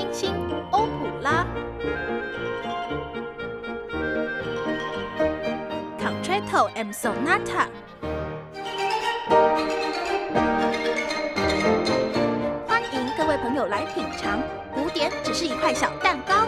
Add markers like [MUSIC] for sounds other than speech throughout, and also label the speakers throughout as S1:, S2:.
S1: 星星欧普拉，Concerto and Sonata。欢迎各位朋友来品尝，古典只是一块小蛋糕。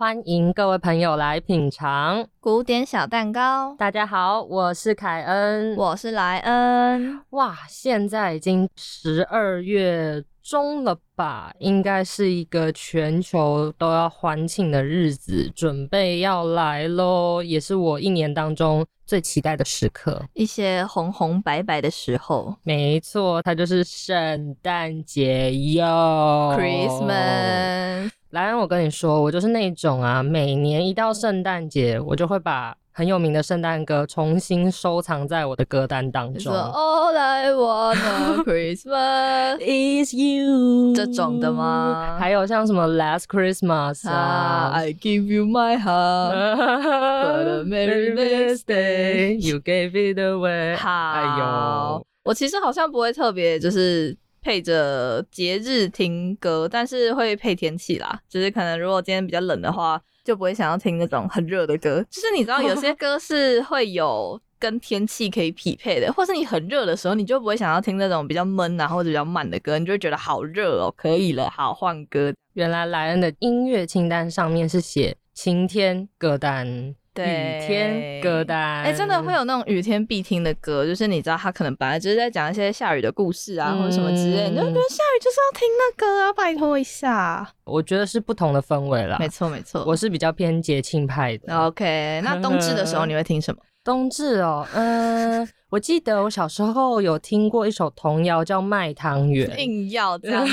S2: 欢迎各位朋友来品尝
S3: 古典小蛋糕。
S2: 大家好，我是凯恩，
S3: 我是莱恩。
S2: 哇，现在已经十二月中了吧？应该是一个全球都要欢庆的日子，准备要来喽，也是我一年当中最期待的时刻。
S3: 一些红红白白的时候，
S2: 没错，它就是圣诞节哟
S3: ，Christmas。
S2: 莱恩，我跟你说，我就是那种啊，每年一到圣诞节，我就会把很有名的圣诞歌重新收藏在我的歌单当中。
S3: All I want Christmas is you 这种的吗？
S2: 还有像什么 Last Christmas 啊
S3: ，I give you my heart，But a merry mistake you gave it away。好，我其实好像不会特别就是。配着节日听歌，但是会配天气啦。就是可能如果今天比较冷的话，就不会想要听那种很热的歌。就是你知道有些歌是会有跟天气可以匹配的，或是你很热的时候，你就不会想要听那种比较闷啊或者比较慢的歌，你就会觉得好热哦，可以了，好换歌。
S2: 原来莱恩的音乐清单上面是写晴天歌单。雨天歌单，
S3: 哎，真的会有那种雨天必听的歌，就是你知道他可能本来就是在讲一些下雨的故事啊，或者什么之类，你就觉得下雨就是要听那歌啊，拜托一下。
S2: 我觉得是不同的氛围啦，
S3: 没错没错，
S2: 我是比较偏节庆派的。
S3: OK，那冬至的时候你会听什么？[LAUGHS]
S2: 冬至哦，嗯，我记得我小时候有听过一首童谣叫《卖汤圆》，
S3: 硬要这样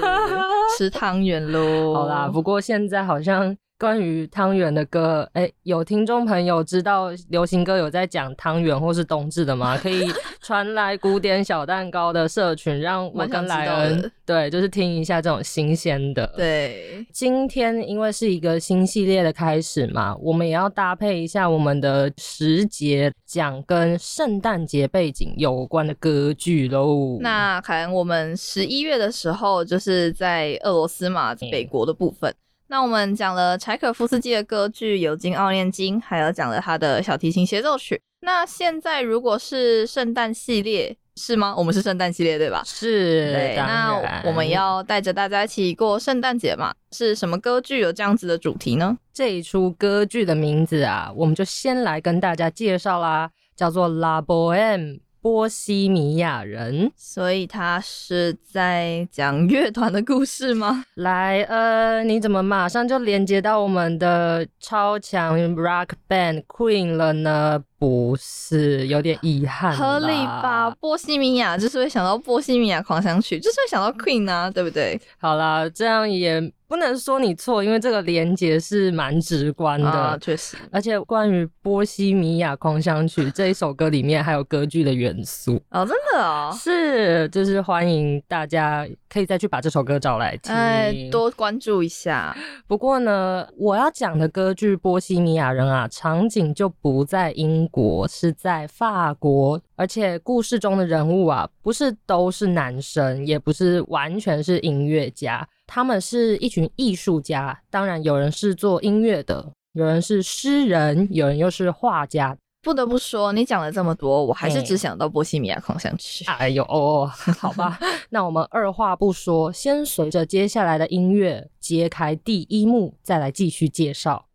S3: [LAUGHS] 吃汤圆喽。
S2: 好啦，不过现在好像。关于汤圆的歌，哎，有听众朋友知道流行歌有在讲汤圆或是冬至的吗？可以 [LAUGHS] 传来古典小蛋糕的社群，让我跟莱恩对，就是听一下这种新鲜的。
S3: 对，
S2: 今天因为是一个新系列的开始嘛，我们也要搭配一下我们的时节，讲跟圣诞节背景有关的歌剧喽。
S3: 那可能我们十一月的时候，就是在俄罗斯嘛，北国的部分。那我们讲了柴可夫斯基的歌剧《有金奥涅金》，还有讲了他的小提琴协奏曲。那现在如果是圣诞系列是吗？我们是圣诞系列对吧？
S2: 是。对。
S3: 那我们要带着大家一起过圣诞节嘛？是什么歌剧有这样子的主题呢？
S2: 这一出歌剧的名字啊，我们就先来跟大家介绍啦，叫做《La Bohème》。波西米亚人，
S3: 所以他是在讲乐团的故事吗？[LAUGHS]
S2: 来，呃，你怎么马上就连接到我们的超强 rock band Queen 了呢？不是，有点遗憾。
S3: 合理吧？波西米亚就是会想到波西米亚狂想曲，就是会想到 Queen 啊，对不对？
S2: 好啦，这样也。不能说你错，因为这个连接是蛮直观的，
S3: 确实。
S2: 而且关于《波西米亚狂想曲》这一首歌里面还有歌剧的元素
S3: 哦，真的哦，
S2: 是，就是欢迎大家可以再去把这首歌找来听，哎，
S3: 多关注一下。
S2: 不过呢，我要讲的歌剧《波西米亚人》啊，场景就不在英国，是在法国，而且故事中的人物啊，不是都是男生，也不是完全是音乐家。他们是一群艺术家，当然有人是做音乐的，有人是诗人，有人又是画家。
S3: 不得不说，你讲了这么多，我还是只想到《波西米亚狂想曲》。
S2: 哎呦，哦，[LAUGHS] 好吧，那我们二话不说，先随着接下来的音乐揭开第一幕，再来继续介绍。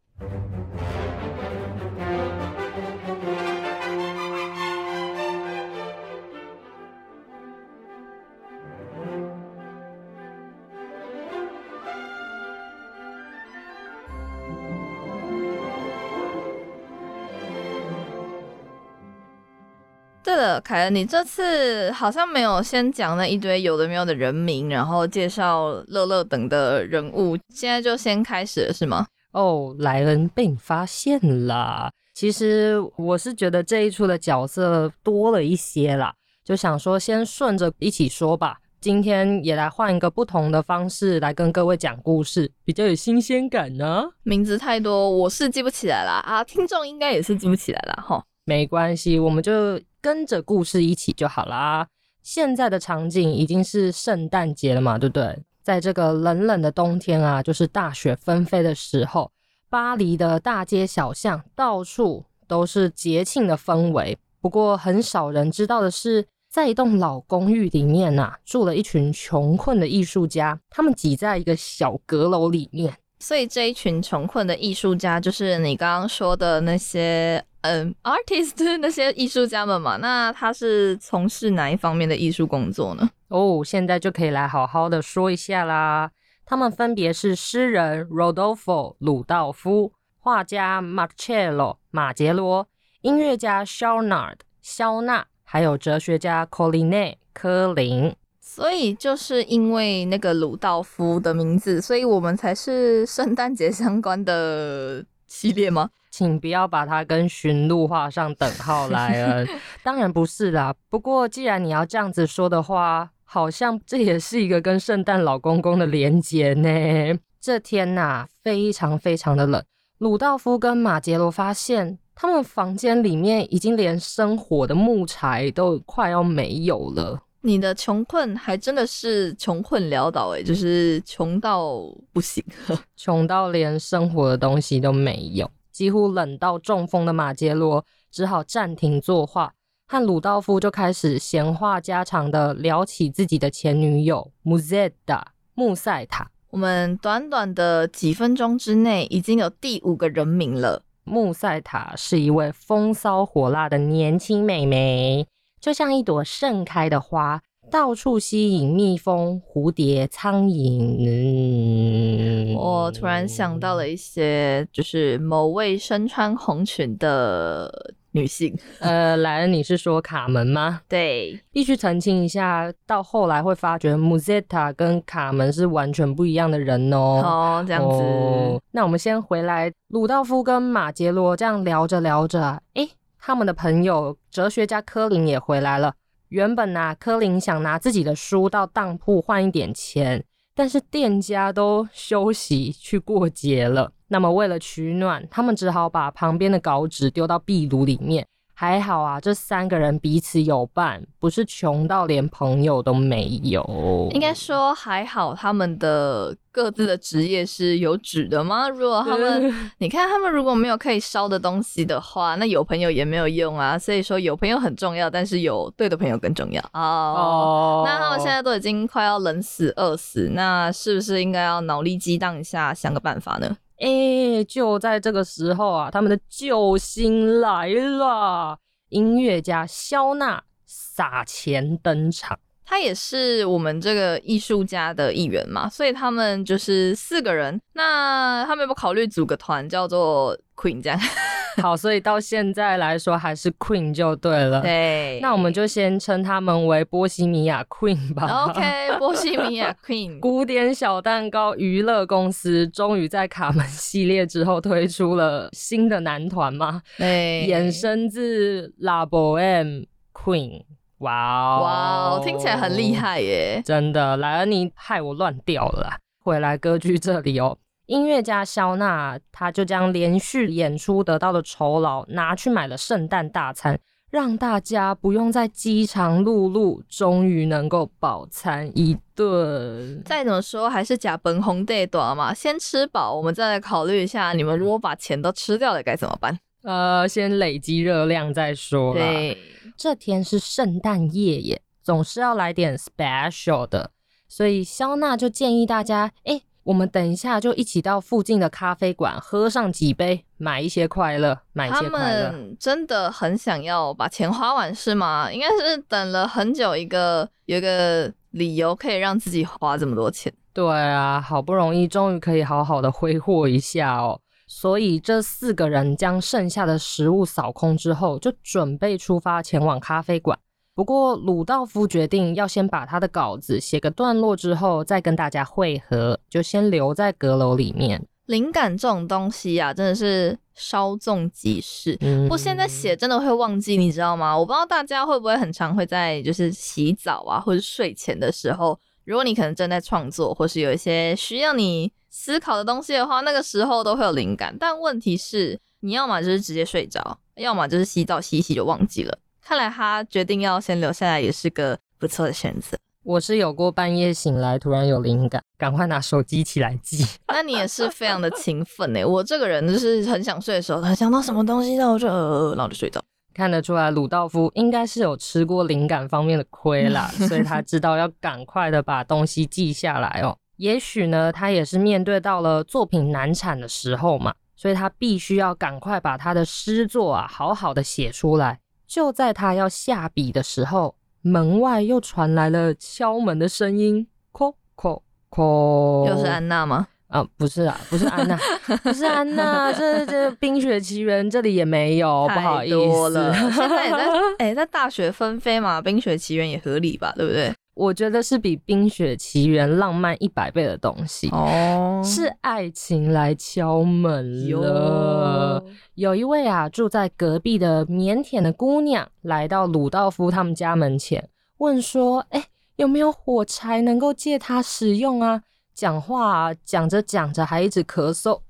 S3: 了，凯恩，你这次好像没有先讲那一堆有的没有的人名，然后介绍乐乐等的人物，现在就先开始了是吗？
S2: 哦，莱恩被你发现了。其实我是觉得这一出的角色多了一些啦，就想说先顺着一起说吧。今天也来换一个不同的方式来跟各位讲故事，比较有新鲜感呢。
S3: 名字太多，我是记不起来了啊，听众应该也是记不起来了哈。
S2: 没关系，我们就。跟着故事一起就好啦。现在的场景已经是圣诞节了嘛，对不对？在这个冷冷的冬天啊，就是大雪纷飞的时候，巴黎的大街小巷到处都是节庆的氛围。不过，很少人知道的是，在一栋老公寓里面呐，住了一群穷困的艺术家，他们挤在一个小阁楼里面。
S3: 所以，这一群穷困的艺术家，就是你刚刚说的那些嗯，artist [LAUGHS] 那些艺术家们嘛。那他是从事哪一方面的艺术工作呢？
S2: 哦，现在就可以来好好的说一下啦。他们分别是诗人 Rodolfo 鲁道夫、画家 Marcello 马杰罗、音乐家 s h a r n a r d 肖纳，还有哲学家 Colline 科林。
S3: 所以就是因为那个鲁道夫的名字，所以我们才是圣诞节相关的系列吗？[LAUGHS]
S2: 请不要把它跟驯鹿画上等号来了。[LAUGHS] 当然不是啦。不过既然你要这样子说的话。好像这也是一个跟圣诞老公公的连结呢。这天呐，非常非常的冷。鲁道夫跟马杰罗发现，他们房间里面已经连生火的木柴都快要没有了。
S3: 你的穷困还真的是穷困潦倒诶，就是穷到不行，[LAUGHS]
S2: 穷到连生活的东西都没有，几乎冷到中风的马杰罗只好暂停作画。和鲁道夫就开始闲话家常的聊起自己的前女友穆塞塔。穆塞塔，
S3: 我们短短的几分钟之内已经有第五个人名了。
S2: 穆塞塔是一位风骚火辣的年轻美眉，就像一朵盛开的花，到处吸引蜜蜂、蝴蝶、苍蝇。
S3: 我突然想到了一些，就是某位身穿红裙的。女性，[LAUGHS]
S2: 呃，莱恩，你是说卡门吗？
S3: 对，
S2: 必须澄清一下，到后来会发觉穆塞塔跟卡门是完全不一样的人哦。
S3: 哦，这样子。
S2: 那我们先回来，鲁道夫跟马杰罗这样聊着聊着，哎，他们的朋友哲学家柯林也回来了。原本呢，柯林想拿自己的书到当铺换一点钱，但是店家都休息去过节了。那么为了取暖，他们只好把旁边的稿纸丢到壁炉里面。还好啊，这三个人彼此有伴，不是穷到连朋友都没有。
S3: 应该说还好，他们的各自的职业是有纸的吗？如果他们，[LAUGHS] 你看他们如果没有可以烧的东西的话，那有朋友也没有用啊。所以说有朋友很重要，但是有对的朋友更重要哦。那他们现在都已经快要冷死、饿死，那是不是应该要脑力激荡一下，想个办法呢？
S2: 哎，就在这个时候啊，他们的救星来了！音乐家肖娜撒钱登场，
S3: 他也是我们这个艺术家的一员嘛，所以他们就是四个人。那他们有没有考虑组个团，叫做 Queen 这样？[LAUGHS]
S2: 好，所以到现在来说还是 Queen 就对了。
S3: 对，
S2: 那我们就先称他们为波西米亚 Queen 吧。
S3: OK，[LAUGHS] 波西米亚 Queen。[LAUGHS]
S2: 古典小蛋糕娱乐公司终于在卡门系列之后推出了新的男团嘛？
S3: 对，
S2: 衍生自 La Boheme Queen。哇哦，
S3: 哇哦，听起来很厉害耶！
S2: 真的，莱恩尼害我乱掉了。回来歌剧这里哦。音乐家肖娜，他就将连续演出得到的酬劳拿去买了圣诞大餐，让大家不用再饥肠辘辘，终于能够饱餐一顿。
S3: 再怎么说还是假本红对短嘛，先吃饱，我们再来考虑一下，你们如果把钱都吃掉了该怎么办？
S2: 呃，先累积热量再说
S3: 啦。
S2: 这天是圣诞夜耶，总是要来点 special 的，所以肖娜就建议大家，哎。我们等一下就一起到附近的咖啡馆喝上几杯，买一些快乐，买一些快乐。
S3: 他们真的很想要把钱花完是吗？应该是等了很久，一个有一个理由可以让自己花这么多钱。
S2: 对啊，好不容易终于可以好好的挥霍一下哦。所以这四个人将剩下的食物扫空之后，就准备出发前往咖啡馆。不过，鲁道夫决定要先把他的稿子写个段落，之后再跟大家会合，就先留在阁楼里面。
S3: 灵感这种东西啊，真的是稍纵即逝。不现在写真的会忘记，你知道吗？我不知道大家会不会很常会在就是洗澡啊，或者睡前的时候，如果你可能正在创作，或是有一些需要你思考的东西的话，那个时候都会有灵感。但问题是，你要么就是直接睡着，要么就是洗澡洗洗就忘记了。看来他决定要先留下来，也是个不错的选择。
S2: 我是有过半夜醒来突然有灵感，赶快拿手机起来记。
S3: 那你也是非常的勤奋哎！我这个人就是很想睡的时候，他想到什么东西，然后就呃，然后就睡着。
S2: 看得出来，鲁道夫应该是有吃过灵感方面的亏啦，[LAUGHS] 所以他知道要赶快的把东西记下来哦。也许呢，他也是面对到了作品难产的时候嘛，所以他必须要赶快把他的诗作啊好好的写出来。就在他要下笔的时候。门外又传来了敲门的声音，叩叩叩，
S3: 又是安娜吗？
S2: 啊，不是啊，不是安娜，不是安娜，这这《冰雪奇缘》这里也没有，不好意思。
S3: 现在也在，[LAUGHS] 哎，在大雪纷飞嘛，《冰雪奇缘》也合理吧，对不对？
S2: 我觉得是比《冰雪奇缘》浪漫一百倍的东西哦，是爱情来敲门了。有一位啊住在隔壁的腼腆的姑娘来到鲁道夫他们家门前，问说：“哎，有没有火柴能够借他使用啊？”讲话讲着讲着还一直咳嗽，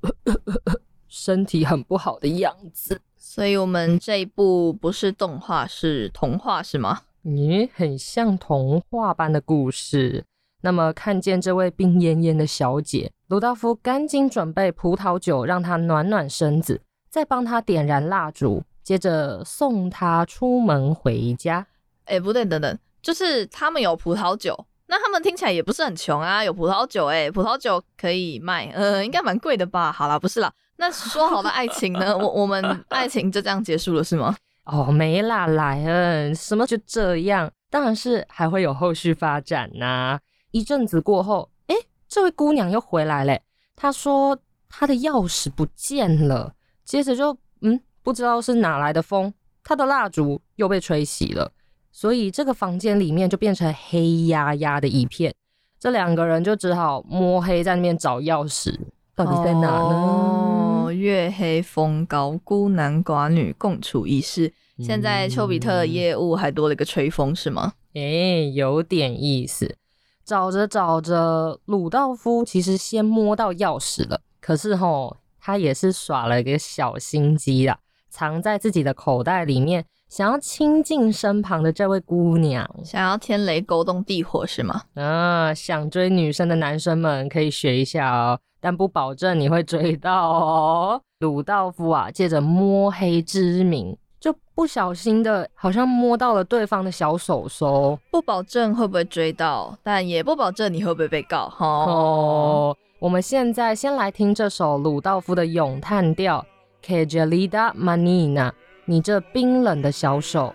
S2: [LAUGHS] 身体很不好的样子。
S3: 所以，我们这一部不是动画，是童话，是吗？
S2: 你很像童话般的故事。那么，看见这位病恹恹的小姐，鲁道夫赶紧准备葡萄酒，让她暖暖身子，再帮她点燃蜡烛，接着送她出门回家。
S3: 哎，不对，等等，就是他们有葡萄酒，那他们听起来也不是很穷啊，有葡萄酒，哎，葡萄酒可以卖，呃，应该蛮贵的吧？好啦，不是啦，那说好的爱情呢？[LAUGHS] 我我们爱情就这样结束了是吗？
S2: 哦，没啦，莱恩，什么就这样？当然是还会有后续发展呐。一阵子过后，哎，这位姑娘又回来嘞。她说她的钥匙不见了，接着就嗯，不知道是哪来的风，她的蜡烛又被吹熄了，所以这个房间里面就变成黑压压的一片。这两个人就只好摸黑在那边找钥匙，到底在哪呢？
S3: 月黑风高，孤男寡女共处一室。现在丘比特的业务还多了一个吹风，是吗？
S2: 哎，有点意思。找着找着，鲁道夫其实先摸到钥匙了，可是吼，他也是耍了一个小心机啊，藏在自己的口袋里面，想要亲近身旁的这位姑娘，
S3: 想要天雷勾动地火，是吗？
S2: 啊，想追女生的男生们可以学一下哦。但不保证你会追到哦。鲁道夫啊，借着摸黑之名，就不小心的，好像摸到了对方的小手手。
S3: 不保证会不会追到，但也不保证你会不会被告。哈。
S2: 哦，我们现在先来听这首鲁道夫的咏叹调，Che gelida manina，你这冰冷的小手。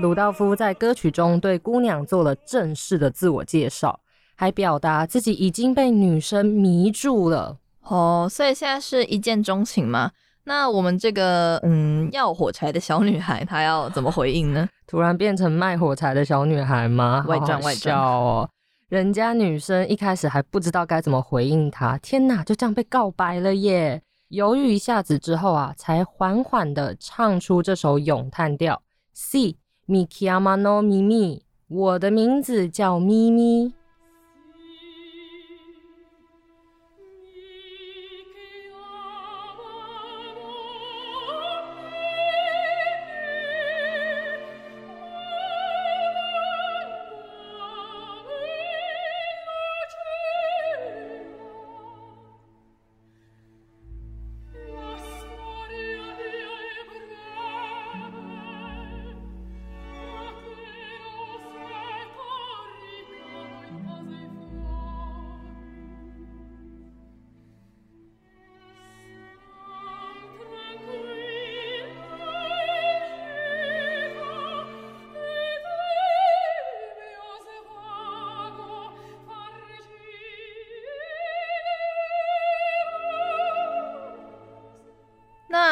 S2: 鲁道夫在歌曲中对姑娘做了正式的自我介绍，还表达自己已经被女生迷住了。
S3: 哦，所以现在是一见钟情吗？那我们这个嗯要火柴的小女孩，她要怎么回应呢？
S2: 突然变成卖火柴的小女孩吗？
S3: 外传外传
S2: 哦。人家女生一开始还不知道该怎么回应他，天哪，就这样被告白了耶！犹豫一下子之后啊，才缓缓的唱出这首咏叹调：Si mi chiamano Mimi，我的名字叫咪咪。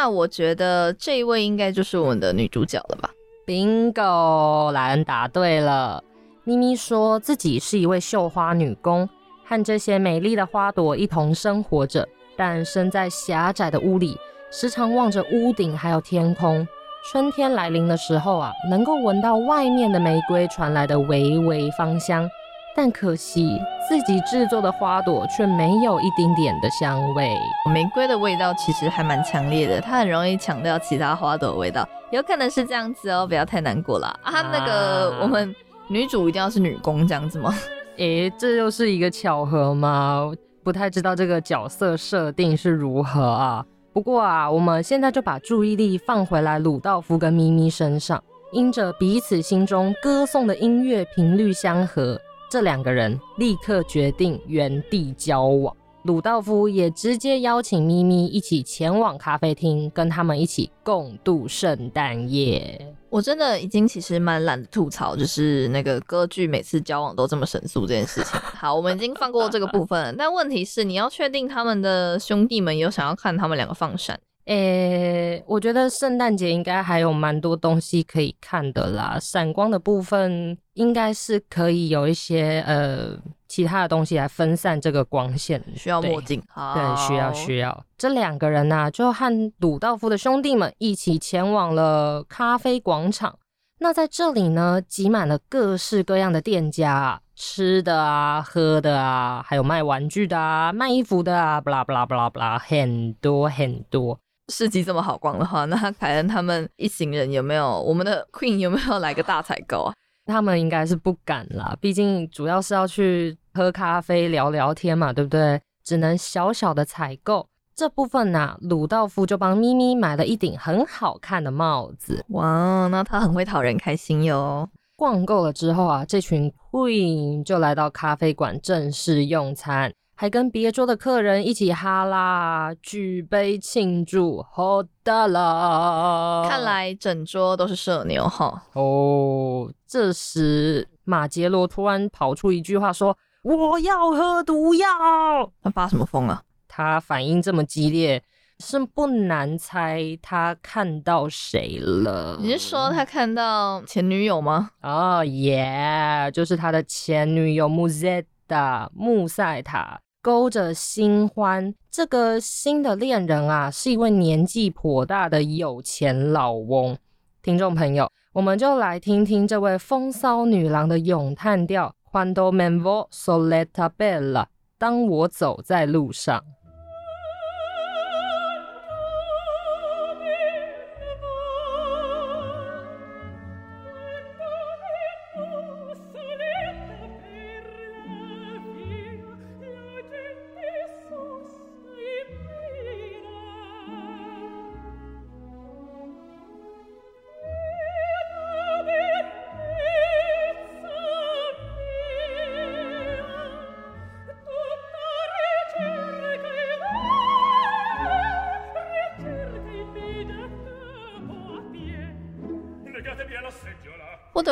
S3: 那我觉得这一位应该就是我们的女主角了吧
S2: ？Bingo，莱恩答对了。咪咪说自己是一位绣花女工，和这些美丽的花朵一同生活着，但身在狭窄的屋里，时常望着屋顶还有天空。春天来临的时候啊，能够闻到外面的玫瑰传来的微微芳香。但可惜，自己制作的花朵却没有一丁点的香味。
S3: 玫瑰的味道其实还蛮强烈的，它很容易抢掉其他花朵的味道，有可能是这样子哦，不要太难过了啊。那个我们女主一定要是女工这样子吗？[LAUGHS]
S2: 诶，这又是一个巧合吗？不太知道这个角色设定是如何啊。不过啊，我们现在就把注意力放回来鲁道夫跟咪咪身上，因着彼此心中歌颂的音乐频率相合。这两个人立刻决定原地交往，鲁道夫也直接邀请咪咪一起前往咖啡厅，跟他们一起共度圣诞夜。
S3: 我真的已经其实蛮懒得吐槽，就是那个歌剧每次交往都这么神速这件事情。[LAUGHS] 好，我们已经放过这个部分了，但问题是你要确定他们的兄弟们有想要看他们两个放闪。
S2: 诶，我觉得圣诞节应该还有蛮多东西可以看的啦。闪光的部分应该是可以有一些呃其他的东西来分散这个光线，
S3: 需要墨镜。
S2: 对，需要需要。这两个人呢，就和鲁道夫的兄弟们一起前往了咖啡广场。那在这里呢，挤满了各式各样的店家，吃的啊，喝的啊，还有卖玩具的啊，卖衣服的啊，不啦不啦不啦不啦，很多很多。
S3: 市集这么好逛的话，[LAUGHS] 那凯恩他们一行人有没有？我们的 Queen 有没有来个大采购啊？
S2: 他们应该是不敢啦，毕竟主要是要去喝咖啡聊聊天嘛，对不对？只能小小的采购这部分呢。鲁道夫就帮咪咪买了一顶很好看的帽子。
S3: 哇，那他很会讨人开心哟。
S2: 逛够了之后啊，这群 Queen 就来到咖啡馆正式用餐。还跟别桌的客人一起哈啦，举杯庆祝，好的啦。
S3: 看来整桌都是社牛哈。
S2: 哦，这时马杰罗突然跑出一句话说：“我要喝毒药。”
S3: 他发什么疯啊？
S2: 他反应这么激烈，是不难猜他看到谁了。
S3: 你是说他看到前女友吗？
S2: 哦耶，就是他的前女友穆塞塔。穆塞塔。勾着新欢，这个新的恋人啊，是一位年纪颇大的有钱老翁。听众朋友，我们就来听听这位风骚女郎的咏叹调：Quando me vo soletta bella，当我走在路上。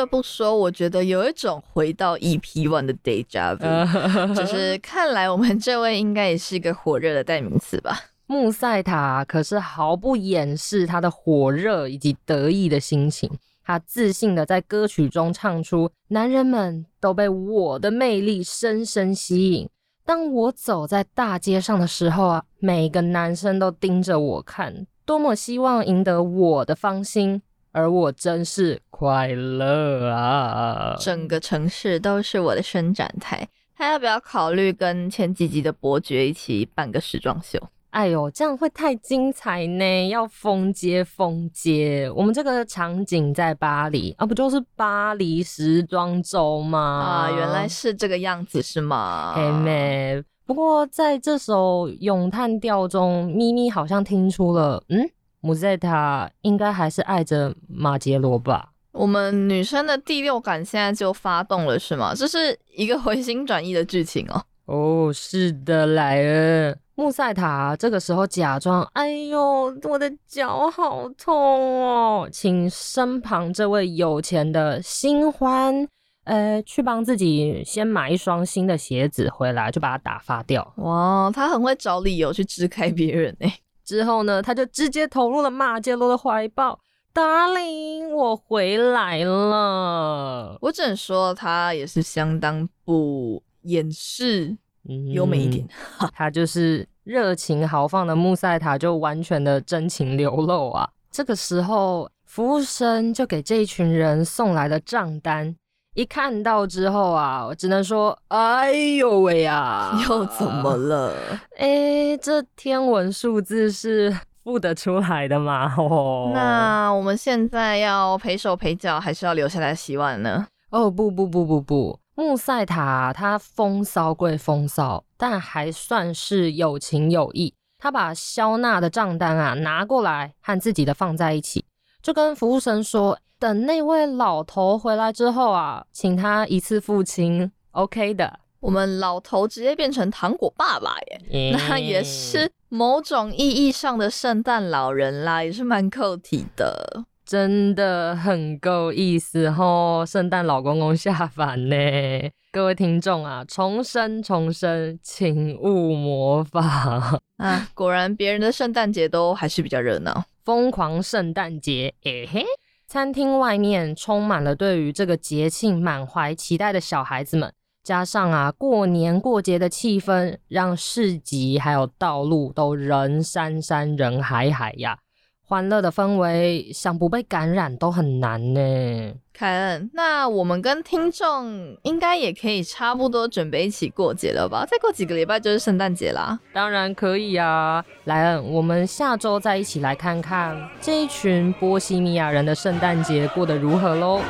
S3: 得不说，我觉得有一种回到 EP One 的 Deja Vu，[LAUGHS] 就是看来我们这位应该也是一个火热的代名词吧。
S2: 穆塞塔可是毫不掩饰他的火热以及得意的心情。他自信的在歌曲中唱出：“男人们都被我的魅力深深吸引。当我走在大街上的时候啊，每个男生都盯着我看，多么希望赢得我的芳心，而我真是快乐啊！
S3: 整个城市都是我的伸展台。他要不要考虑跟前几集的伯爵一起办个时装秀？”
S2: 哎呦，这样会太精彩呢！要封街封街，我们这个场景在巴黎啊，不就是巴黎时装周吗？
S3: 啊，原来是这个样子是吗？
S2: 嘿妹，不过在这首咏叹调中，咪咪好像听出了，嗯，姆塞塔应该还是爱着马杰罗吧？
S3: 我们女生的第六感现在就发动了是吗？这是一个回心转意的剧情哦。
S2: 哦，是的，莱恩。穆塞塔这个时候假装，哎呦，我的脚好痛哦，请身旁这位有钱的新欢，呃，去帮自己先买一双新的鞋子回来，就把它打发掉。
S3: 哇，他很会找理由去支开别人哎。
S2: 之后呢，他就直接投入了马杰罗的怀抱，Darling，我回来了。
S3: 我只能说，他也是相当不掩饰。优美一点，[LAUGHS]
S2: 他就是热情豪放的穆塞塔，就完全的真情流露啊！这个时候，服务生就给这一群人送来了账单，一看到之后啊，我只能说，哎呦喂呀，[LAUGHS]
S3: 又怎么 [LAUGHS] 了？
S2: 哎，这天文数字是付得出来的吗？哦，
S3: 那我们现在要赔手赔脚，还是要留下来洗碗呢？
S2: 哦，不不不不不。穆塞塔他风骚归风骚，但还算是有情有义。他把肖娜的账单啊拿过来，和自己的放在一起，就跟服务生说：“等那位老头回来之后啊，请他一次付清。”OK 的，
S3: 我们老头直接变成糖果爸爸耶，那也是某种意义上的圣诞老人啦，也是蛮扣题的。
S2: 真的很够意思吼，圣诞老公公下凡呢！各位听众啊，重生重生，请勿模仿 [LAUGHS]
S3: 啊！果然别人的圣诞节都还是比较热闹，
S2: 疯狂圣诞节，诶嘿！餐厅外面充满了对于这个节庆满怀期待的小孩子们，加上啊过年过节的气氛，让市集还有道路都人山山人海海呀。欢乐的氛围，想不被感染都很难呢。
S3: 凯恩，那我们跟听众应该也可以差不多准备一起过节了吧？再过几个礼拜就是圣诞节啦。
S2: 当然可以啊，莱恩，我们下周再一起来看看这一群波西米亚人的圣诞节过得如何喽。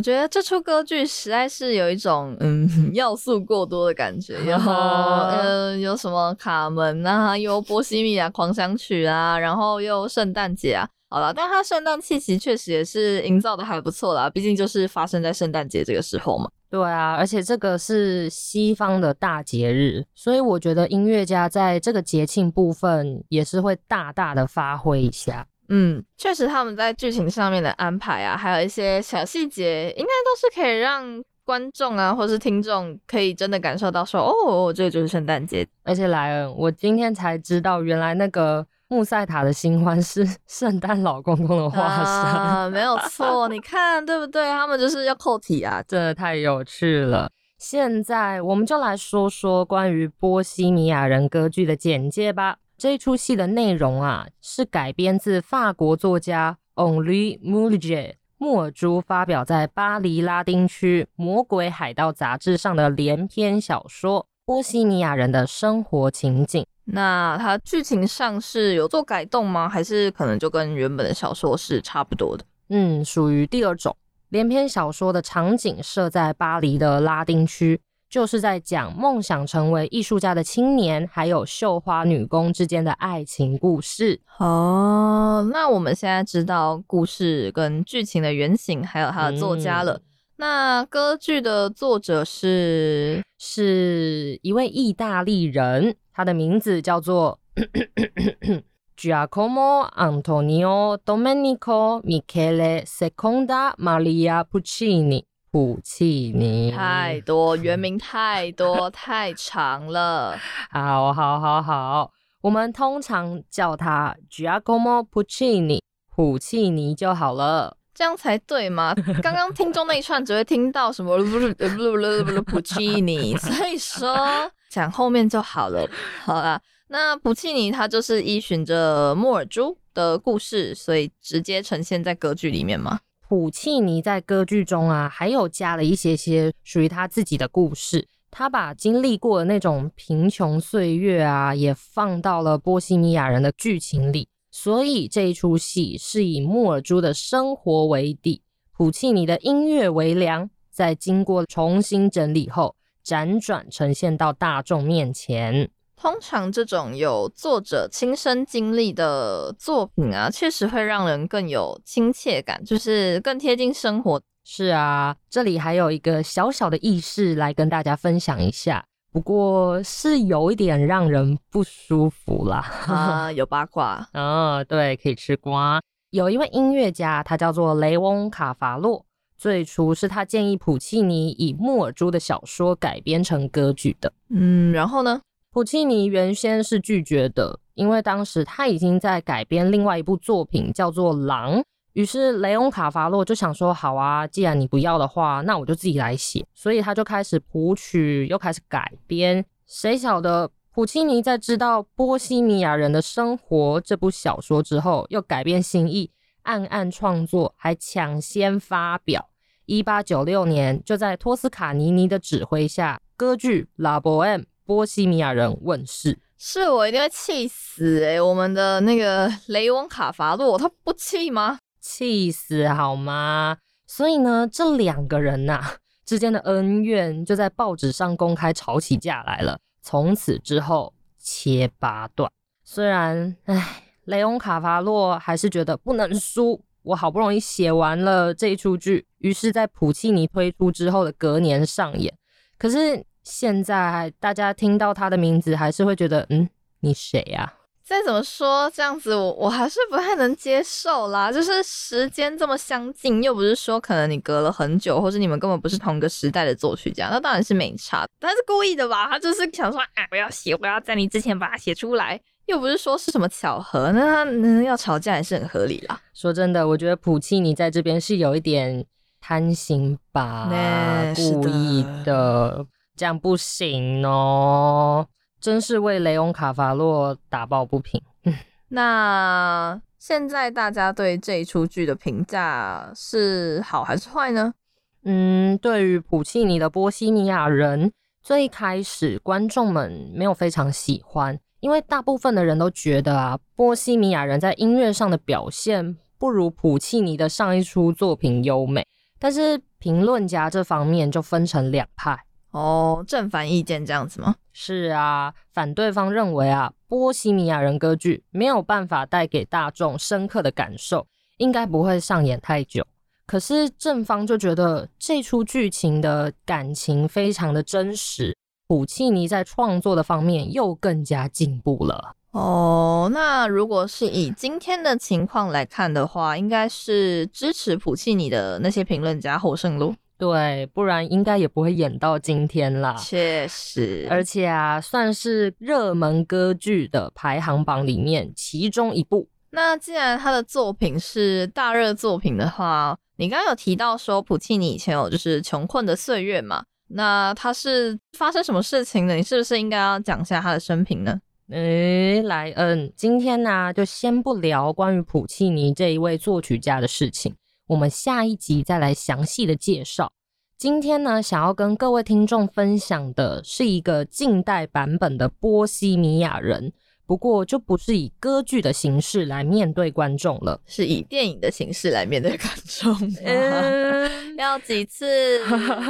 S3: 我觉得这出歌剧实在是有一种嗯 [LAUGHS] 要素过多的感觉，然后嗯有什么卡门啊，有波西米亚狂想曲啊，然后又圣诞节啊，好了，但它圣诞气息确实也是营造的还不错啦，毕竟就是发生在圣诞节这个时候嘛。
S2: 对啊，而且这个是西方的大节日，所以我觉得音乐家在这个节庆部分也是会大大的发挥一下。
S3: 嗯，确实他们在剧情上面的安排啊，还有一些小细节，应该都是可以让观众啊，或是听众可以真的感受到说，哦，这就是圣诞节。
S2: 而且莱恩，我今天才知道，原来那个穆塞塔的新欢是圣诞老公公的化身，
S3: 没有错。你看对不对？他们就是要扣题啊，[LAUGHS]
S2: 真的太有趣了。现在我们就来说说关于波西米亚人歌剧的简介吧。这一出戏的内容啊，是改编自法国作家 Henri Moulier 莫尔朱发表在巴黎拉丁区《魔鬼海盗》杂志上的连篇小说《波西米亚人的生活情景》。
S3: 那它剧情上是有做改动吗？还是可能就跟原本的小说是差不多的？
S2: 嗯，属于第二种。连篇小说的场景设在巴黎的拉丁区，就是在讲梦想成为艺术家的青年，还有绣花女工之间的爱情故事。
S3: 哦，那我们现在知道故事跟剧情的原型，还有它的作家了。那歌剧的作者是
S2: 是一位意大利人，他的名字叫做。[COUGHS] Giacomo Antonio Domenico Michele Seconda Maria Puccini，普契尼
S3: 太多原名太多太长了。[LAUGHS]
S2: 好，好，好，好，我们通常叫他 Giacomo Puccini，普契尼就好了，
S3: 这样才对嘛？刚刚听众那一串只会听到什么普契尼，所以说讲后面就好了。好啦。那普契尼他就是依循着莫尔朱的故事，所以直接呈现在歌剧里面吗？
S2: 普契尼在歌剧中啊，还有加了一些些属于他自己的故事。他把经历过的那种贫穷岁月啊，也放到了波西米亚人的剧情里。所以这一出戏是以莫尔朱的生活为底，普契尼的音乐为梁，在经过重新整理后，辗转呈现到大众面前。
S3: 通常这种有作者亲身经历的作品啊，确实会让人更有亲切感，就是更贴近生活。
S2: 是啊，这里还有一个小小的轶事来跟大家分享一下，不过是有一点让人不舒服啦。
S3: 啊，有八卦。[LAUGHS]
S2: 嗯，对，可以吃瓜。有一位音乐家，他叫做雷翁卡法洛，最初是他建议普契尼以莫尔朱的小说改编成歌剧的。
S3: 嗯，然后呢？
S2: 普契尼原先是拒绝的，因为当时他已经在改编另外一部作品，叫做《狼》。于是雷翁卡法洛就想说：“好啊，既然你不要的话，那我就自己来写。”所以他就开始谱曲，又开始改编。谁晓得普契尼在知道《波西米亚人的生活》这部小说之后，又改变心意，暗暗创作，还抢先发表。一八九六年，就在托斯卡尼尼的指挥下，歌剧《拉波恩》。波西米亚人问世，
S3: 是我一定会气死哎！我们的那个 [LAUGHS] 雷翁卡法洛，他不气吗？
S2: 气死好吗？所以呢，这两个人呐之间的恩怨就在报纸上公开吵起架来了。从此之后切八段。虽然唉，雷翁卡法洛还是觉得不能输。我好不容易写完了这一出剧，于是，在普契尼推出之后的隔年上演。可是。现在大家听到他的名字，还是会觉得，嗯，你谁呀？
S3: 再怎么说，这样子我我还是不太能接受啦。就是时间这么相近，又不是说可能你隔了很久，或者你们根本不是同一个时代的作曲家，那当然是没差。他是故意的吧？他就是想说，哎，我要写，我要在你之前把它写出来，又不是说是什么巧合，那他要吵架也是很合理啦。
S2: 说真的，我觉得普契尼在这边是有一点贪心吧，故意的。这样不行哦，真是为雷翁卡法洛打抱不平。[LAUGHS]
S3: 那现在大家对这一出剧的评价是好还是坏呢？
S2: 嗯，对于普契尼的《波西米亚人》，最开始观众们没有非常喜欢，因为大部分的人都觉得啊，《波西米亚人》在音乐上的表现不如普契尼的上一出作品优美。但是评论家这方面就分成两派。
S3: 哦，正反意见这样子吗？
S2: 是啊，反对方认为啊，波西米亚人歌剧没有办法带给大众深刻的感受，应该不会上演太久。可是正方就觉得这出剧情的感情非常的真实，普契尼在创作的方面又更加进步了。
S3: 哦，那如果是以今天的情况来看的话，应该是支持普契尼的那些评论家获胜喽。
S2: 对，不然应该也不会演到今天啦。
S3: 确实，
S2: 而且啊，算是热门歌剧的排行榜里面其中一部。
S3: 那既然他的作品是大热作品的话，你刚刚有提到说普契尼以前有就是穷困的岁月嘛？那他是发生什么事情呢？你是不是应该要讲一下他的生平呢？
S2: 诶，莱恩，今天呢就先不聊关于普契尼这一位作曲家的事情。我们下一集再来详细的介绍。今天呢，想要跟各位听众分享的是一个近代版本的波西米亚人，不过就不是以歌剧的形式来面对观众了，
S3: 是以电影的形式来面对观众。嗯，[LAUGHS] 要几次？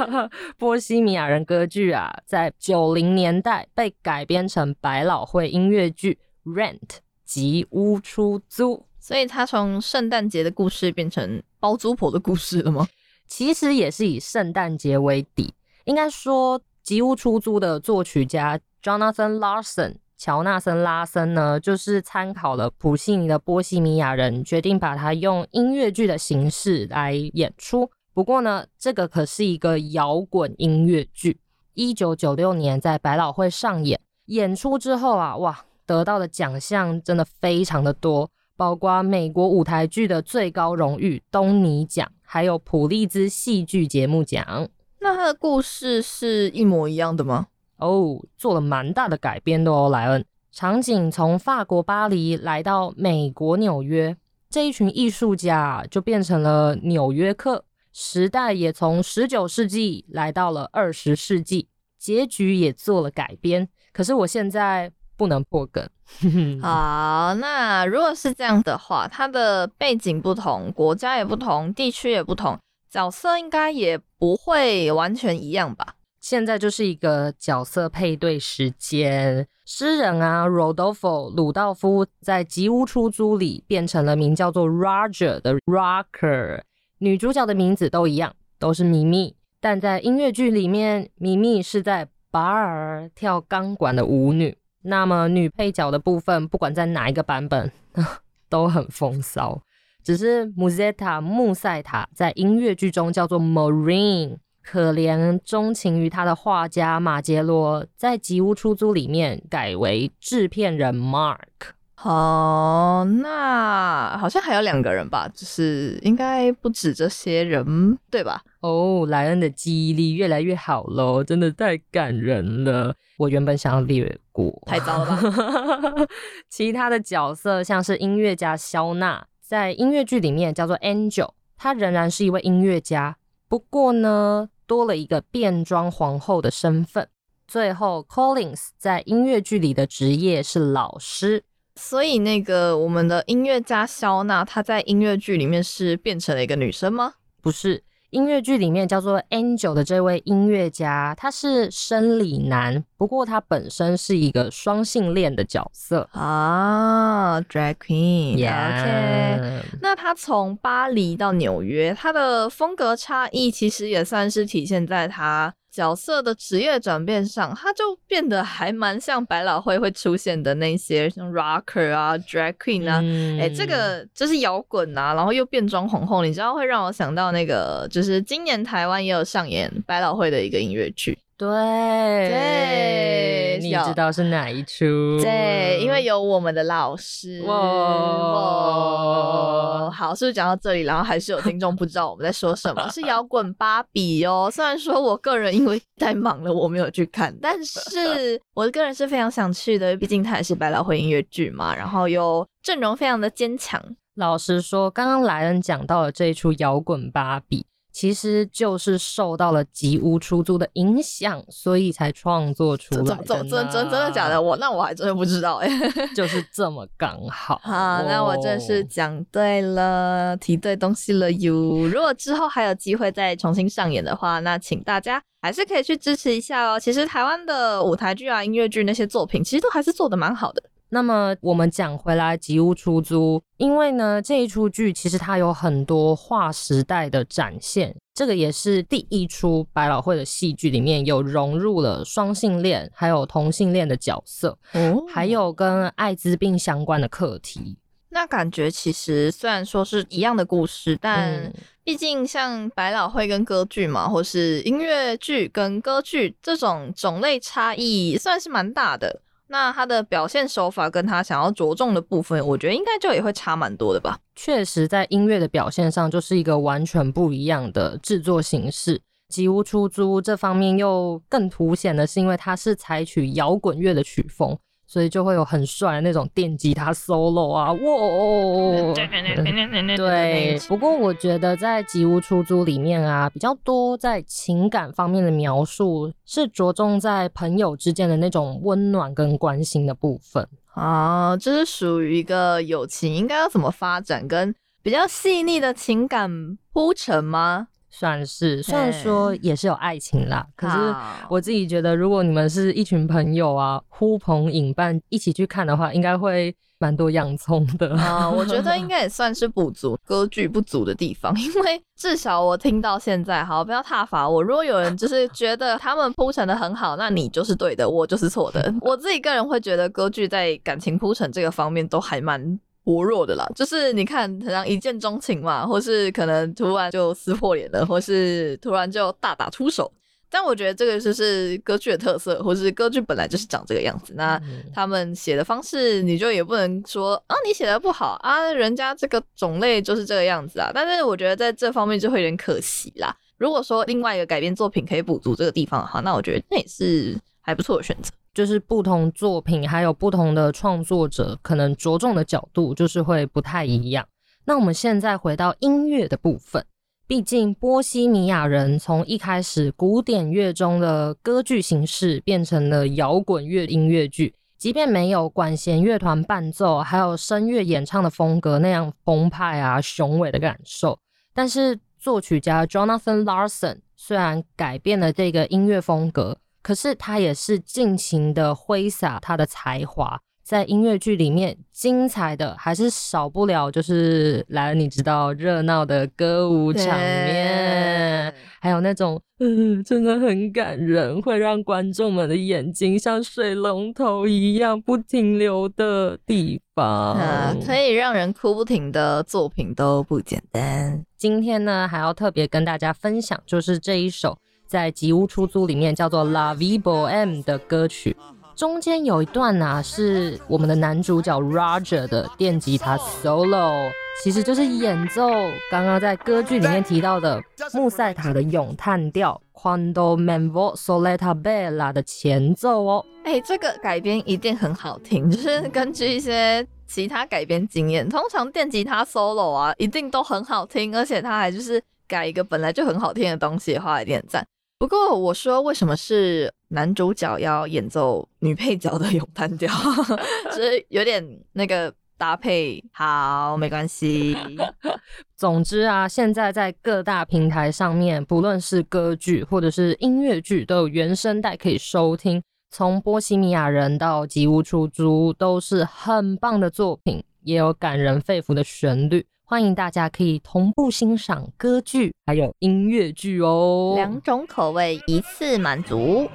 S3: [LAUGHS]
S2: 波西米亚人歌剧啊，在九零年代被改编成百老汇音乐剧《Rent》及屋出租。
S3: 所以他从圣诞节的故事变成包租婆的故事了吗？
S2: 其实也是以圣诞节为底。应该说，《吉屋出租》的作曲家 Jonathan Larson 乔纳森·拉森呢，就是参考了普信尼的《波西米亚人》，决定把它用音乐剧的形式来演出。不过呢，这个可是一个摇滚音乐剧。一九九六年在百老汇上演，演出之后啊，哇，得到的奖项真的非常的多。包括美国舞台剧的最高荣誉东尼奖，还有普利兹戏剧节目奖。
S3: 那他的故事是一模一样的吗？
S2: 哦，做了蛮大的改编的哦，莱恩。场景从法国巴黎来到美国纽约，这一群艺术家就变成了纽约客。时代也从十九世纪来到了二十世纪，结局也做了改编。可是我现在。不能破梗。[LAUGHS]
S3: 好，那如果是这样的话，它的背景不同，国家也不同，地区也不同，角色应该也不会完全一样吧？
S2: 现在就是一个角色配对时间。诗人啊，Rodolfo 鲁道夫在《吉屋出租》里变成了名叫做 Roger 的 Rocker，女主角的名字都一样，都是咪咪。但在音乐剧里面，咪咪是在 bar 跳钢管的舞女。那么女配角的部分，不管在哪一个版本 [LAUGHS] 都很风骚。只是穆塞塔穆塞塔在音乐剧中叫做 Marine，可怜钟情于他的画家马杰罗，在《吉屋出租》里面改为制片人 Mark。
S3: 哦，那好像还有两个人吧，就是应该不止这些人，对吧？
S2: 哦，莱恩的记忆力越来越好喽，真的太感人了。我原本想要略过，
S3: 太糟了吧？[LAUGHS]
S2: 其他的角色像是音乐家肖娜，在音乐剧里面叫做 Angel，她仍然是一位音乐家，不过呢，多了一个变装皇后的身份。最后，Collins 在音乐剧里的职业是老师。
S3: 所以，那个我们的音乐家肖娜，她在音乐剧里面是变成了一个女生吗？
S2: 不是，音乐剧里面叫做 Angel 的这位音乐家，他是生理男，不过他本身是一个双性恋的角色
S3: 啊，Drag Queen。OK，那他从巴黎到纽约，他的风格差异其实也算是体现在他。角色的职业转变上，他就变得还蛮像百老汇会出现的那些像 rocker 啊、drag queen 啊，哎，这个就是摇滚啊，然后又变装皇后，你知道会让我想到那个，就是今年台湾也有上演百老汇的一个音乐剧。
S2: 对
S3: 对，
S2: 你知道是哪一出？
S3: 对，因为有我们的老师。哇，好，是不是讲到这里，然后还是有听众不知道我们在说什么？[LAUGHS] 是摇滚芭比哦。虽然说我个人因为太忙了，我没有去看，但是 [LAUGHS] 我个人是非常想去的，毕竟它也是百老汇音乐剧嘛，然后又阵容非常的坚强。
S2: 老实说，刚刚莱恩讲到了这一出摇滚芭比。其实就是受到了吉屋出租的影响，所以才创作出来的。
S3: 真真真的假的？我那我还真的不知道哎，[LAUGHS]
S2: 就是这么刚好。
S3: 好，那我真是讲对了，提对东西了哟。如果之后还有机会再重新上演的话，那请大家还是可以去支持一下哦。其实台湾的舞台剧啊、音乐剧那些作品，其实都还是做的蛮好的。
S2: 那么我们讲回来，吉屋出租，因为呢这一出剧其实它有很多划时代的展现，这个也是第一出百老汇的戏剧里面有融入了双性恋还有同性恋的角色，哦，还有跟艾滋病相关的课题。
S3: 那感觉其实虽然说是一样的故事，但毕竟像百老汇跟歌剧嘛，或是音乐剧跟歌剧这种种类差异算是蛮大的。那他的表现手法跟他想要着重的部分，我觉得应该就也会差蛮多的吧。
S2: 确实，在音乐的表现上，就是一个完全不一样的制作形式。吉屋出租这方面又更凸显的是，因为它是采取摇滚乐的曲风，所以就会有很帅的那种电吉他 solo 啊，哇！对，不过我觉得在《吉屋出租》里面啊，比较多在情感方面的描述，是着重在朋友之间的那种温暖跟关心的部分
S3: 啊，这是属于一个友情应该要怎么发展，跟比较细腻的情感铺陈吗？
S2: 算是，虽然说也是有爱情啦，可是我自己觉得，如果你们是一群朋友啊，呼朋引伴一起去看的话，应该会蛮多洋葱的
S3: 啊。我觉得应 [LAUGHS] 该也算是补足歌剧不足的地方，[LAUGHS] 因为至少我听到现在，好不要挞伐我。如果有人就是觉得他们铺陈的很好，那你就是对的，我就是错的。[LAUGHS] 我自己个人会觉得歌剧在感情铺陈这个方面都还蛮。薄弱的啦，就是你看，好像一见钟情嘛，或是可能突然就撕破脸了，或是突然就大打出手。但我觉得这个就是歌剧的特色，或是歌剧本来就是长这个样子。那他们写的方式，你就也不能说啊，你写的不好啊，人家这个种类就是这个样子啊。但是我觉得在这方面就会有点可惜啦。如果说另外一个改编作品可以补足这个地方的话，那我觉得那也是还不错的选择。
S2: 就是不同作品，还有不同的创作者，可能着重的角度就是会不太一样。那我们现在回到音乐的部分，毕竟《波西米亚人》从一开始古典乐中的歌剧形式，变成了摇滚乐音乐剧。即便没有管弦乐团伴奏，还有声乐演唱的风格那样澎湃啊、雄伟的感受，但是作曲家 Jonathan Larson 虽然改变了这个音乐风格。可是他也是尽情的挥洒他的才华，在音乐剧里面精彩的还是少不了，就是来你知道热闹的歌舞场面，还有那种嗯真的很感人，会让观众们的眼睛像水龙头一样不停留的地方，啊
S3: 可以让人哭不停的作品都不简单。
S2: 今天呢，还要特别跟大家分享，就是这一首。在《吉屋出租》里面叫做《La Vibo M》的歌曲，中间有一段呢，是我们的男主角 Roger 的电吉他 solo，其实就是演奏刚刚在歌剧里面提到的穆塞塔的咏叹调《Quando Manvo Soleta Bella》的前奏哦。
S3: 哎，这个改编一定很好听，就是根据一些其他改编经验，通常电吉他 solo 啊，一定都很好听，而且他还就是改一个本来就很好听的东西，画一点赞。不过我说，为什么是男主角要演奏女配角的咏叹调？[LAUGHS] 就是有点那个搭配。好，没关系。[LAUGHS]
S2: 总之啊，现在在各大平台上面，不论是歌剧或者是音乐剧，都有原声带可以收听。从《波西米亚人》到《吉屋出租》，都是很棒的作品，也有感人肺腑的旋律。欢迎大家可以同步欣赏歌剧，还有音乐剧哦，
S3: 两种口味一次满足。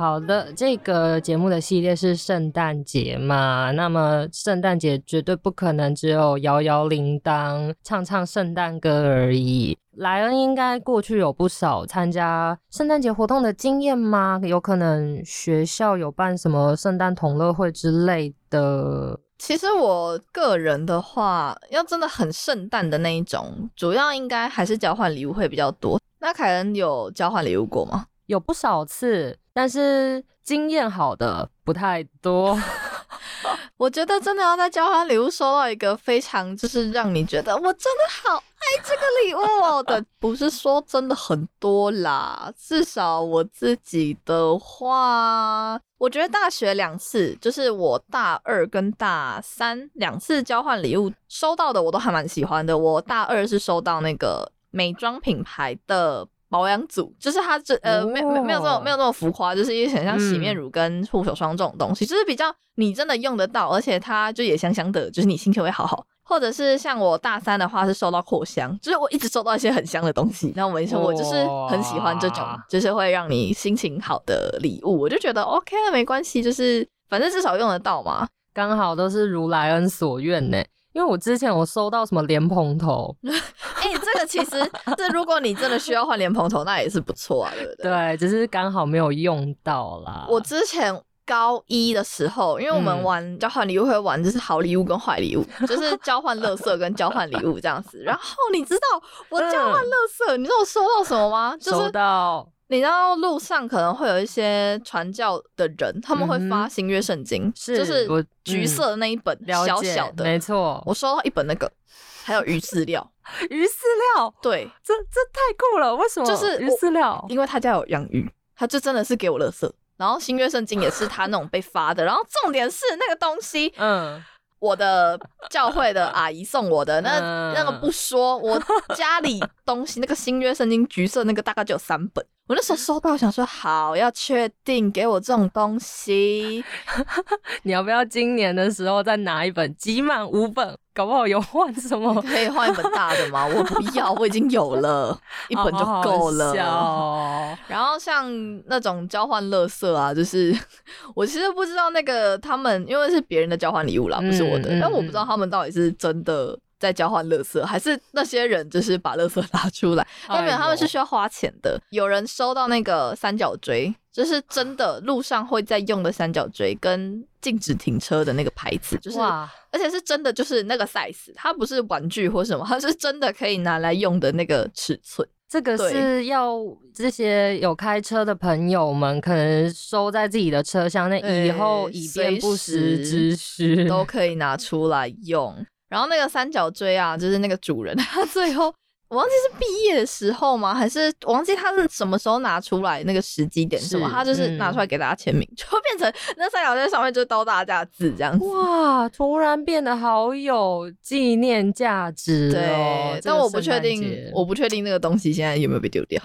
S2: 好的，这个节目的系列是圣诞节嘛？那么圣诞节绝对不可能只有摇摇铃铛、唱唱圣诞歌而已。莱恩应该过去有不少参加圣诞节活动的经验吗？有可能学校有办什么圣诞同乐会之类的。
S3: 其实我个人的话，要真的很圣诞的那一种，主要应该还是交换礼物会比较多。那凯恩有交换礼物过吗？
S2: 有不少次，但是经验好的不太多。[LAUGHS]
S3: 我觉得真的要在交换礼物收到一个非常就是让你觉得我真的好爱这个礼物的，[LAUGHS] 不是说真的很多啦。至少我自己的话，我觉得大学两次，就是我大二跟大三两次交换礼物收到的，我都还蛮喜欢的。我大二是收到那个美妆品牌的。保养组就是它这呃没没没有这种没有那么浮夸，就是一些像洗面乳跟护手霜这种东西，就是比较你真的用得到，而且它就也香香的，就是你心情会好好。或者是像我大三的话是收到扩香，就是我一直收到一些很香的东西。那我们说我就是很喜欢这种，就是会让你心情好的礼物，我就觉得 OK 了，没关系，就是反正至少用得到嘛，
S2: 刚好都是如莱恩所愿呢。因为我之前我收到什么莲蓬头，[LAUGHS]
S3: 哎，这个其实 [LAUGHS] 这如果你真的需要换莲蓬头，那也是不错啊，对不对？
S2: 对，只是刚好没有用到啦。
S3: 我之前。高一的时候，因为我们玩交换礼物会玩，就是好礼物跟坏礼物，就是交换乐色跟交换礼物这样子。然后你知道我交换乐色，你知道我收到什么吗？
S2: 收到。
S3: 你知道路上可能会有一些传教的人，他们会发新约圣经，就是橘色的那一本小小的，
S2: 没错。
S3: 我收到一本那个，还有鱼饲料，[LAUGHS]
S2: 鱼饲料，
S3: 对，
S2: 这这太酷了。为什么？
S3: 就是
S2: 鱼饲料，
S3: 因为他家有养鱼，他就真的是给我乐色。然后新约圣经也是他那种被发的，然后重点是那个东西，嗯，我的教会的阿姨送我的，那那个不说，我家里东西那个新约圣经橘色那个大概就有三本。我那时候收到，想说好要确定给我这种东西，[LAUGHS]
S2: 你要不要今年的时候再拿一本，集满五本，搞不好有换什么？
S3: 可以换一本大的吗？我不要，我已经有了一本就够了。[LAUGHS] 然后像那种交换乐色啊，就是我其实不知道那个他们，因为是别人的交换礼物啦，不是我的，但我不知道他们到底是真的。在交换垃圾，还是那些人就是把垃圾拿出来？[LAUGHS] 代表他们是需要花钱的。有人收到那个三角锥，就是真的 [SIGHS] 路上会在用的三角锥，跟禁止停车的那个牌子，就是而且是真的，就是那个 size，它不是玩具或什么，它是真的可以拿来用的那个尺寸。
S2: 这个是要这些有开车的朋友们可能收在自己的车厢，内以后以便不时之需
S3: 都可以拿出来用。然后那个三角锥啊，就是那个主人，他最后。我忘记是毕业的时候吗？还是我忘记他是什么时候拿出来那个时机点是吗？他就是拿出来给大家签名，就变成那三角在上面就刀大家字这样子。
S2: 哇，突然变得好有纪念价值哦！
S3: 但我不确定，我不确定那个东西现在有没有被丢掉。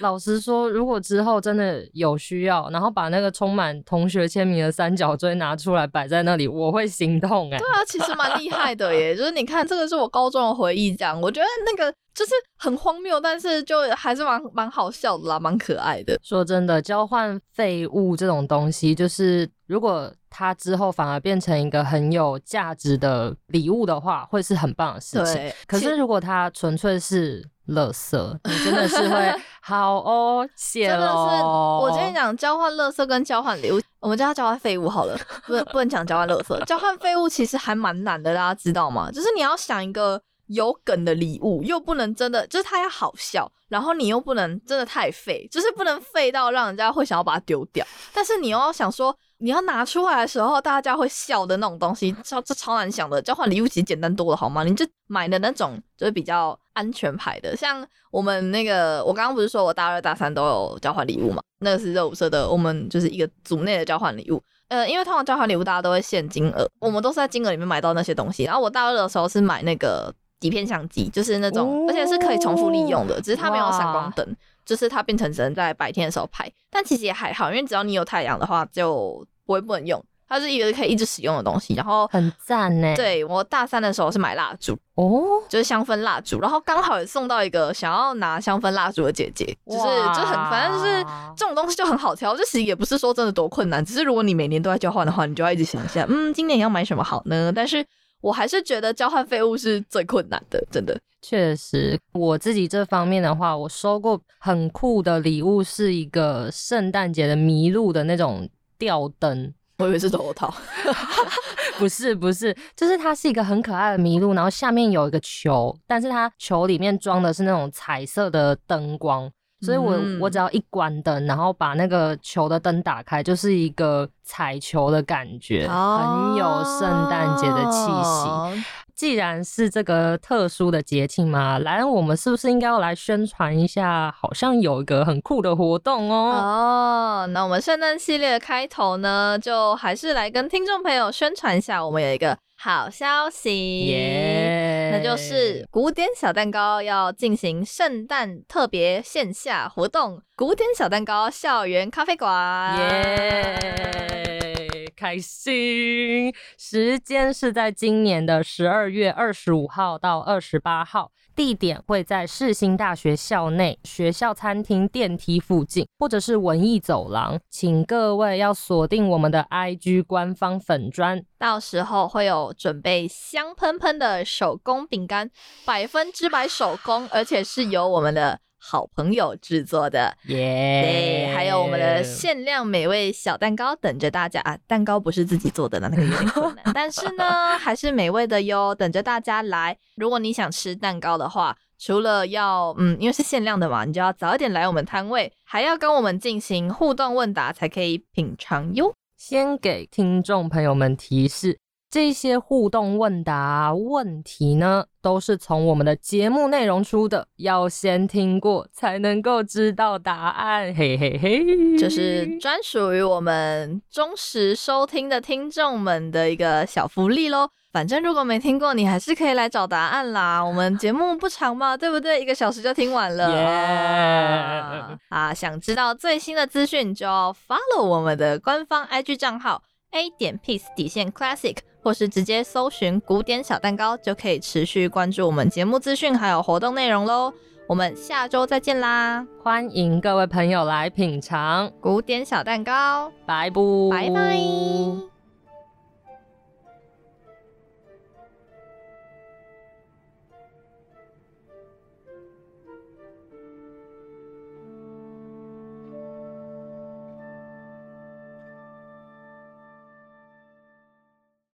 S2: 老实说，如果之后真的有需要，然后把那个充满同学签名的三角锥拿出来摆在那里，我会心痛哎。
S3: 对啊，其实蛮厉害的耶。就是你看，这个是我高中的回忆，这样我觉得那个。就是很荒谬，但是就还是蛮蛮好笑的啦，蛮可爱的。
S2: 说真的，交换废物这种东西，就是如果它之后反而变成一个很有价值的礼物的话，会是很棒的事情。可是如果它纯粹是垃圾，你真的是会好哦，谢
S3: 真的是，我跟你讲，交换垃圾跟交换礼物，我们叫它交换废物好了，不不能讲交换垃圾。交换废物其实还蛮难的，大家知道吗？就是你要想一个。有梗的礼物又不能真的，就是它要好笑，然后你又不能真的太废，就是不能废到让人家会想要把它丢掉。但是你又要想说，你要拿出来的时候，大家会笑的那种东西，超这超难想的。交换礼物其实简单多了，好吗？你就买的那种就是比较安全牌的，像我们那个，我刚刚不是说我大二大三都有交换礼物嘛？那个是热舞社的，我们就是一个组内的交换礼物。呃，因为通常交换礼物大家都会限金额，我们都是在金额里面买到那些东西。然后我大二的时候是买那个。底片相机就是那种，而且是可以重复利用的，只是它没有闪光灯，就是它变成只能在白天的时候拍。但其实也还好，因为只要你有太阳的话，就不会不能用。它是一个可以一直使用的东西，然后
S2: 很赞呢。
S3: 对我大三的时候是买蜡烛哦，就是香氛蜡烛，然后刚好也送到一个想要拿香氛蜡烛的姐姐，就是就很反正就是这种东西就很好挑。就其实也不是说真的多困难，只是如果你每年都在交换的话，你就要一直想一下，嗯，今年要买什么好呢？但是。我还是觉得交换废物是最困难的，真的。
S2: 确实，我自己这方面的话，我收过很酷的礼物，是一个圣诞节的麋鹿的那种吊灯。
S3: 我以为是头套，[LAUGHS]
S2: 不是不是，就是它是一个很可爱的麋鹿，然后下面有一个球，但是它球里面装的是那种彩色的灯光。所以，我我只要一关灯，然后把那个球的灯打开，就是一个彩球的感觉，很有圣诞节的气息。既然是这个特殊的节庆嘛，来，我们是不是应该要来宣传一下？好像有一个很酷的活动哦。
S3: 哦，那我们圣诞系列的开头呢，就还是来跟听众朋友宣传一下，我们有一个。好消息，那就是古典小蛋糕要进行圣诞特别线下活动——古典小蛋糕校园咖啡馆。
S2: 耶，开心！时间是在今年的十二月二十五号到二十八号。地点会在世新大学校内学校餐厅电梯附近，或者是文艺走廊，请各位要锁定我们的 IG 官方粉砖，
S3: 到时候会有准备香喷喷的手工饼干，百分之百手工，而且是由我们的。好朋友制作的，
S2: 耶！
S3: 对，还有我们的限量美味小蛋糕等着大家啊！蛋糕不是自己做的，那个有点困难，但是呢，还是美味的哟，等着大家来。如果你想吃蛋糕的话，除了要嗯，因为是限量的嘛，你就要早一点来我们摊位，还要跟我们进行互动问答才可以品尝哟。
S2: 先给听众朋友们提示。这些互动问答问题呢，都是从我们的节目内容出的，要先听过才能够知道答案，嘿嘿嘿，
S3: 这是专属于我们忠实收听的听众们的一个小福利喽。反正如果没听过，你还是可以来找答案啦。我们节目不长嘛，对不对？一个小时就听完了。[LAUGHS] 啊，想知道最新的资讯，就要 follow 我们的官方 IG 账号 A 点 Peace 底线 Classic。或是直接搜寻“古典小蛋糕”，就可以持续关注我们节目资讯还有活动内容喽。我们下周再见啦！
S2: 欢迎各位朋友来品尝
S3: 古典小蛋糕，
S2: 拜拜，
S3: 拜拜。